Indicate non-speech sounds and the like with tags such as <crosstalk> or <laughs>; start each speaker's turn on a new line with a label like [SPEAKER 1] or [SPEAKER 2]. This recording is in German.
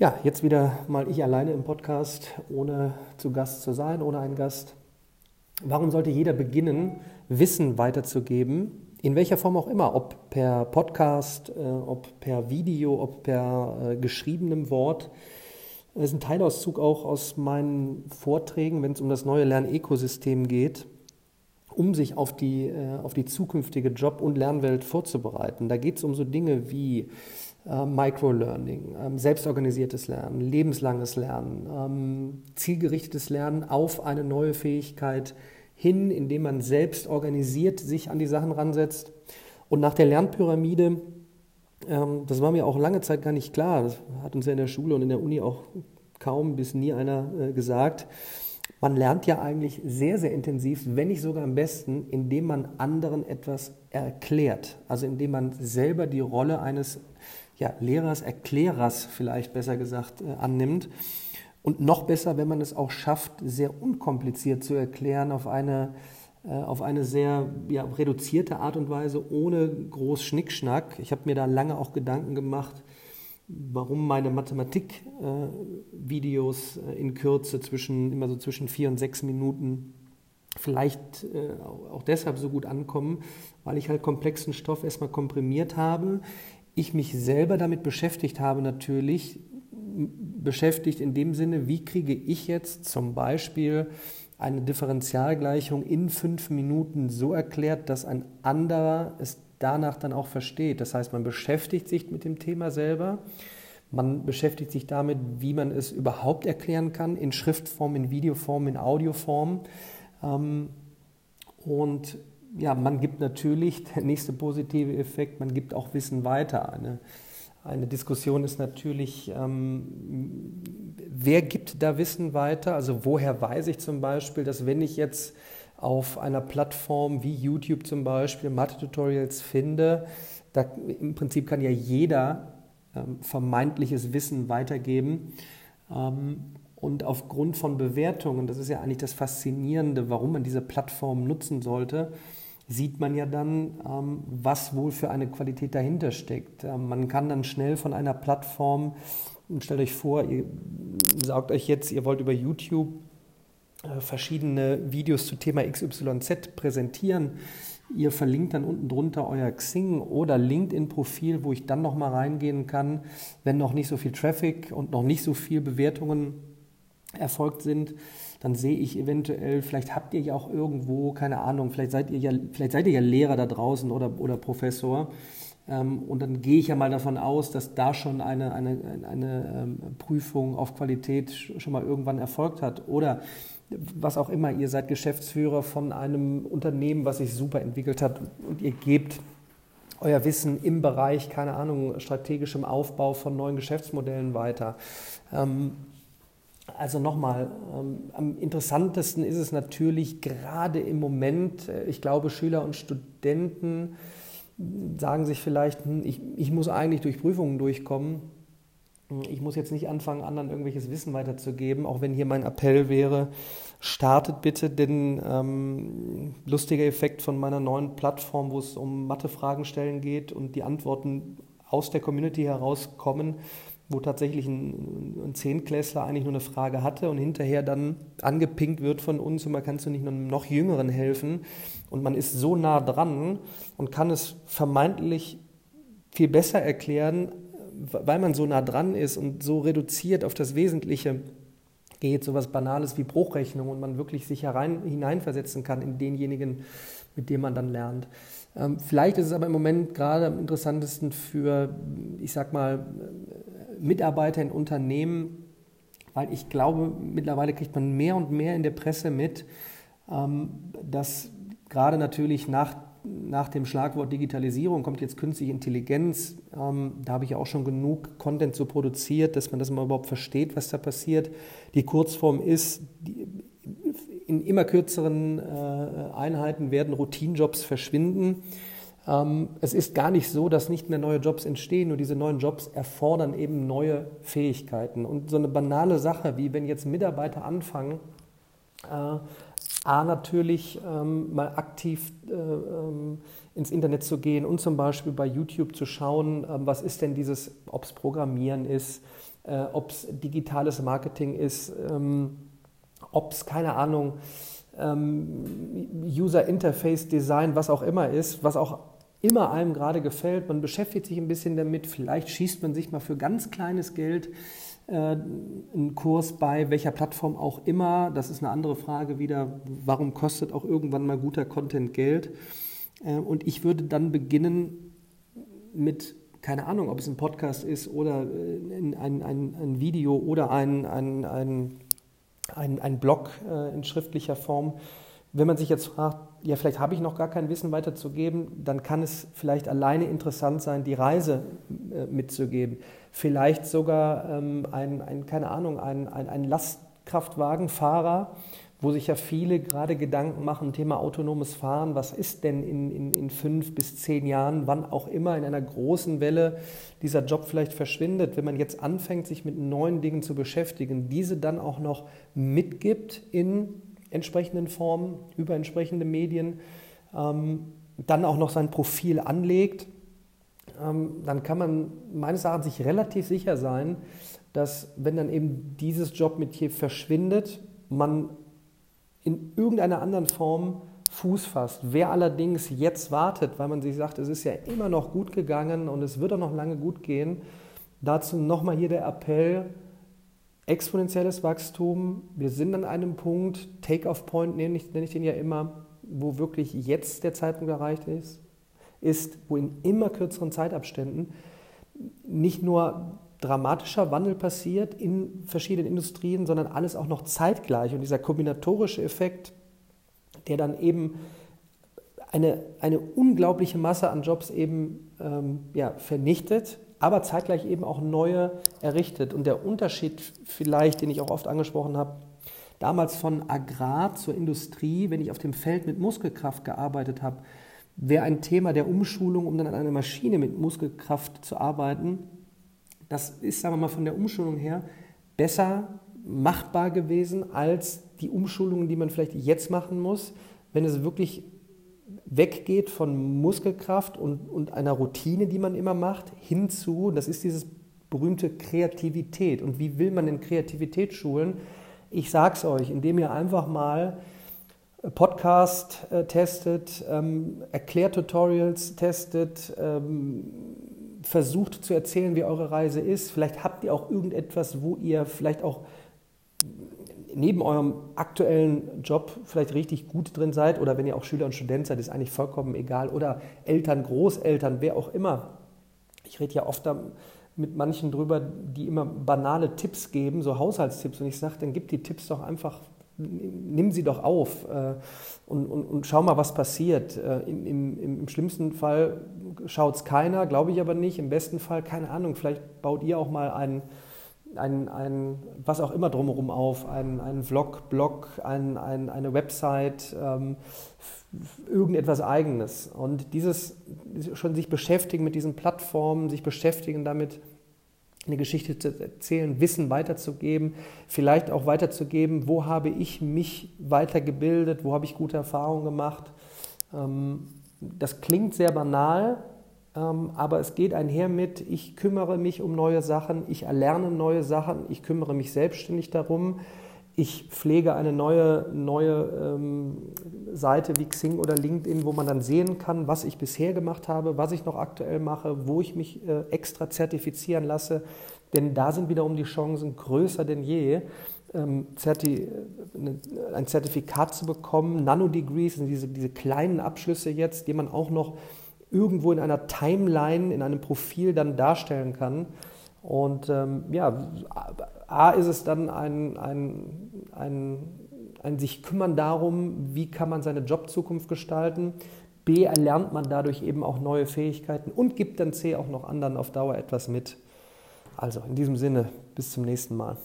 [SPEAKER 1] Ja, jetzt wieder mal ich alleine im Podcast, ohne zu Gast zu sein, ohne einen Gast. Warum sollte jeder beginnen, Wissen weiterzugeben, in welcher Form auch immer, ob per Podcast, äh, ob per Video, ob per äh, geschriebenem Wort? Das ist ein Teilauszug auch aus meinen Vorträgen, wenn es um das neue Lernökosystem geht, um sich auf die, äh, auf die zukünftige Job- und Lernwelt vorzubereiten. Da geht es um so Dinge wie äh, Microlearning, ähm, selbstorganisiertes Lernen, lebenslanges Lernen, ähm, zielgerichtetes Lernen auf eine neue Fähigkeit hin, indem man selbst organisiert sich an die Sachen ransetzt. Und nach der Lernpyramide, ähm, das war mir auch lange Zeit gar nicht klar, das hat uns ja in der Schule und in der Uni auch kaum bis nie einer äh, gesagt, man lernt ja eigentlich sehr, sehr intensiv, wenn nicht sogar am besten, indem man anderen etwas erklärt. Also indem man selber die Rolle eines ja, Lehrers, Erklärers vielleicht besser gesagt äh, annimmt. Und noch besser, wenn man es auch schafft, sehr unkompliziert zu erklären auf eine, äh, auf eine sehr ja, reduzierte Art und Weise, ohne groß Schnickschnack. Ich habe mir da lange auch Gedanken gemacht, warum meine Mathematik-Videos äh, in Kürze zwischen, immer so zwischen vier und sechs Minuten vielleicht äh, auch deshalb so gut ankommen, weil ich halt komplexen Stoff erstmal komprimiert habe, ich mich selber damit beschäftigt habe, natürlich beschäftigt in dem Sinne, wie kriege ich jetzt zum Beispiel eine Differentialgleichung in fünf Minuten so erklärt, dass ein anderer es danach dann auch versteht. Das heißt, man beschäftigt sich mit dem Thema selber, man beschäftigt sich damit, wie man es überhaupt erklären kann, in Schriftform, in Videoform, in Audioform. Ähm, und ja, man gibt natürlich, <laughs> der nächste positive Effekt, man gibt auch Wissen weiter. Eine, eine Diskussion ist natürlich, ähm, wer gibt da Wissen weiter? Also woher weiß ich zum Beispiel, dass wenn ich jetzt auf einer Plattform wie YouTube zum Beispiel Mathe-Tutorials finde, da im Prinzip kann ja jeder ähm, vermeintliches Wissen weitergeben. Ähm, und aufgrund von Bewertungen, das ist ja eigentlich das Faszinierende, warum man diese Plattform nutzen sollte, sieht man ja dann, ähm, was wohl für eine Qualität dahinter steckt. Ähm, man kann dann schnell von einer Plattform, stellt euch vor, ihr sagt euch jetzt, ihr wollt über YouTube verschiedene Videos zu Thema XYZ präsentieren. Ihr verlinkt dann unten drunter euer Xing oder LinkedIn-Profil, wo ich dann nochmal reingehen kann, wenn noch nicht so viel Traffic und noch nicht so viel Bewertungen erfolgt sind dann sehe ich eventuell, vielleicht habt ihr ja auch irgendwo, keine Ahnung, vielleicht seid ihr ja, vielleicht seid ihr ja Lehrer da draußen oder, oder Professor. Ähm, und dann gehe ich ja mal davon aus, dass da schon eine, eine, eine ähm, Prüfung auf Qualität schon mal irgendwann erfolgt hat. Oder was auch immer, ihr seid Geschäftsführer von einem Unternehmen, was sich super entwickelt hat und ihr gebt euer Wissen im Bereich, keine Ahnung, strategischem Aufbau von neuen Geschäftsmodellen weiter. Ähm, also nochmal, ähm, am interessantesten ist es natürlich gerade im Moment, äh, ich glaube, Schüler und Studenten sagen sich vielleicht, hm, ich, ich muss eigentlich durch Prüfungen durchkommen. Hm, ich muss jetzt nicht anfangen, anderen irgendwelches Wissen weiterzugeben, auch wenn hier mein Appell wäre, startet bitte den ähm, lustiger Effekt von meiner neuen Plattform, wo es um Mathefragen stellen geht und die Antworten aus der Community herauskommen wo tatsächlich ein, ein Zehnklässler eigentlich nur eine Frage hatte und hinterher dann angepinkt wird von uns und man kannst du nicht einem noch Jüngeren helfen und man ist so nah dran und kann es vermeintlich viel besser erklären, weil man so nah dran ist und so reduziert auf das Wesentliche geht, so etwas Banales wie Bruchrechnung und man wirklich sich herein, hineinversetzen kann in denjenigen, mit dem man dann lernt. Ähm, vielleicht ist es aber im Moment gerade am interessantesten für, ich sag mal, Mitarbeiter in Unternehmen, weil ich glaube, mittlerweile kriegt man mehr und mehr in der Presse mit, ähm, dass gerade natürlich nach, nach dem Schlagwort Digitalisierung kommt jetzt künstliche Intelligenz. Ähm, da habe ich auch schon genug Content so produziert, dass man das mal überhaupt versteht, was da passiert. Die Kurzform ist, in immer kürzeren äh, Einheiten werden Routinejobs verschwinden. Ähm, es ist gar nicht so, dass nicht mehr neue Jobs entstehen, nur diese neuen Jobs erfordern eben neue Fähigkeiten. Und so eine banale Sache, wie wenn jetzt Mitarbeiter anfangen, äh, A natürlich ähm, mal aktiv äh, ähm, ins Internet zu gehen und zum Beispiel bei YouTube zu schauen, ähm, was ist denn dieses, ob es Programmieren ist, äh, ob es digitales Marketing ist, ähm, ob es, keine Ahnung, ähm, User Interface Design, was auch immer ist, was auch immer einem gerade gefällt. Man beschäftigt sich ein bisschen damit, vielleicht schießt man sich mal für ganz kleines Geld einen Kurs bei welcher Plattform auch immer. Das ist eine andere Frage wieder, warum kostet auch irgendwann mal guter Content Geld? Äh, und ich würde dann beginnen mit keine Ahnung, ob es ein Podcast ist oder äh, ein, ein, ein Video oder ein, ein, ein, ein, ein Blog äh, in schriftlicher Form. Wenn man sich jetzt fragt, ja, vielleicht habe ich noch gar kein Wissen weiterzugeben, dann kann es vielleicht alleine interessant sein, die Reise äh, mitzugeben. Vielleicht sogar ähm, ein, ein, keine Ahnung, ein, ein, ein Lastkraftwagenfahrer, wo sich ja viele gerade Gedanken machen, Thema autonomes Fahren, was ist denn in, in, in fünf bis zehn Jahren, wann auch immer in einer großen Welle dieser Job vielleicht verschwindet, wenn man jetzt anfängt, sich mit neuen Dingen zu beschäftigen, diese dann auch noch mitgibt in entsprechenden Formen, über entsprechende Medien, ähm, dann auch noch sein Profil anlegt, dann kann man meines Erachtens sich relativ sicher sein, dass wenn dann eben dieses Jobmetier verschwindet, man in irgendeiner anderen Form Fuß fasst. Wer allerdings jetzt wartet, weil man sich sagt, es ist ja immer noch gut gegangen und es wird auch noch lange gut gehen, dazu nochmal hier der Appell, exponentielles Wachstum. Wir sind an einem Punkt, Take-off-Point nenne ich, nenne ich den ja immer, wo wirklich jetzt der Zeitpunkt erreicht ist, ist, wo in immer kürzeren Zeitabständen nicht nur dramatischer Wandel passiert in verschiedenen Industrien, sondern alles auch noch zeitgleich. Und dieser kombinatorische Effekt, der dann eben eine, eine unglaubliche Masse an Jobs eben ähm, ja, vernichtet, aber zeitgleich eben auch neue errichtet. Und der Unterschied vielleicht, den ich auch oft angesprochen habe, damals von Agrar zur Industrie, wenn ich auf dem Feld mit Muskelkraft gearbeitet habe, wäre ein Thema der Umschulung, um dann an einer Maschine mit Muskelkraft zu arbeiten, das ist, sagen wir mal, von der Umschulung her besser machbar gewesen als die Umschulungen, die man vielleicht jetzt machen muss, wenn es wirklich weggeht von Muskelkraft und, und einer Routine, die man immer macht, hinzu, das ist dieses berühmte Kreativität. Und wie will man denn Kreativität schulen? Ich sage es euch, indem ihr einfach mal Podcast äh, testet, ähm, Erklärtutorials testet, ähm, versucht zu erzählen, wie eure Reise ist. Vielleicht habt ihr auch irgendetwas, wo ihr vielleicht auch neben eurem aktuellen Job vielleicht richtig gut drin seid oder wenn ihr auch Schüler und Student seid, ist eigentlich vollkommen egal. Oder Eltern, Großeltern, wer auch immer. Ich rede ja oft mit manchen drüber, die immer banale Tipps geben, so Haushaltstipps. Und ich sage, dann gib die Tipps doch einfach nimm sie doch auf äh, und, und, und, schau mal, was passiert. Äh, im, im, Im, schlimmsten Fall schaut es keiner, glaube ich aber nicht. Im besten Fall, keine Ahnung, vielleicht baut ihr auch mal ein, ein, ein was auch immer drumherum auf, ein, ein Vlog, Blog, ein, ein, eine Website, ähm, irgendetwas Eigenes. Und dieses schon sich beschäftigen mit diesen Plattformen, sich beschäftigen damit, eine Geschichte zu erzählen, Wissen weiterzugeben, vielleicht auch weiterzugeben, wo habe ich mich weitergebildet, wo habe ich gute Erfahrungen gemacht. Ähm, das klingt sehr banal, ähm, aber es geht einher mit, ich kümmere mich um neue Sachen, ich erlerne neue Sachen, ich kümmere mich selbstständig darum, ich pflege eine neue, neue ähm, Seite wie Xing oder LinkedIn, wo man dann sehen kann, was ich bisher gemacht habe, was ich noch aktuell mache, wo ich mich äh, extra zertifizieren lasse. Denn da sind wiederum die Chancen größer denn je, ähm, Zerti äh, ein Zertifikat zu bekommen. Nanodegrees sind diese, diese kleinen Abschlüsse jetzt, die man auch noch irgendwo in einer Timeline, in einem Profil dann darstellen kann. Und ähm, ja, A ist es dann ein, ein, ein, ein sich kümmern darum, wie kann man seine Jobzukunft gestalten. B erlernt man dadurch eben auch neue Fähigkeiten und gibt dann C auch noch anderen auf Dauer etwas mit. Also in diesem Sinne, bis zum nächsten Mal.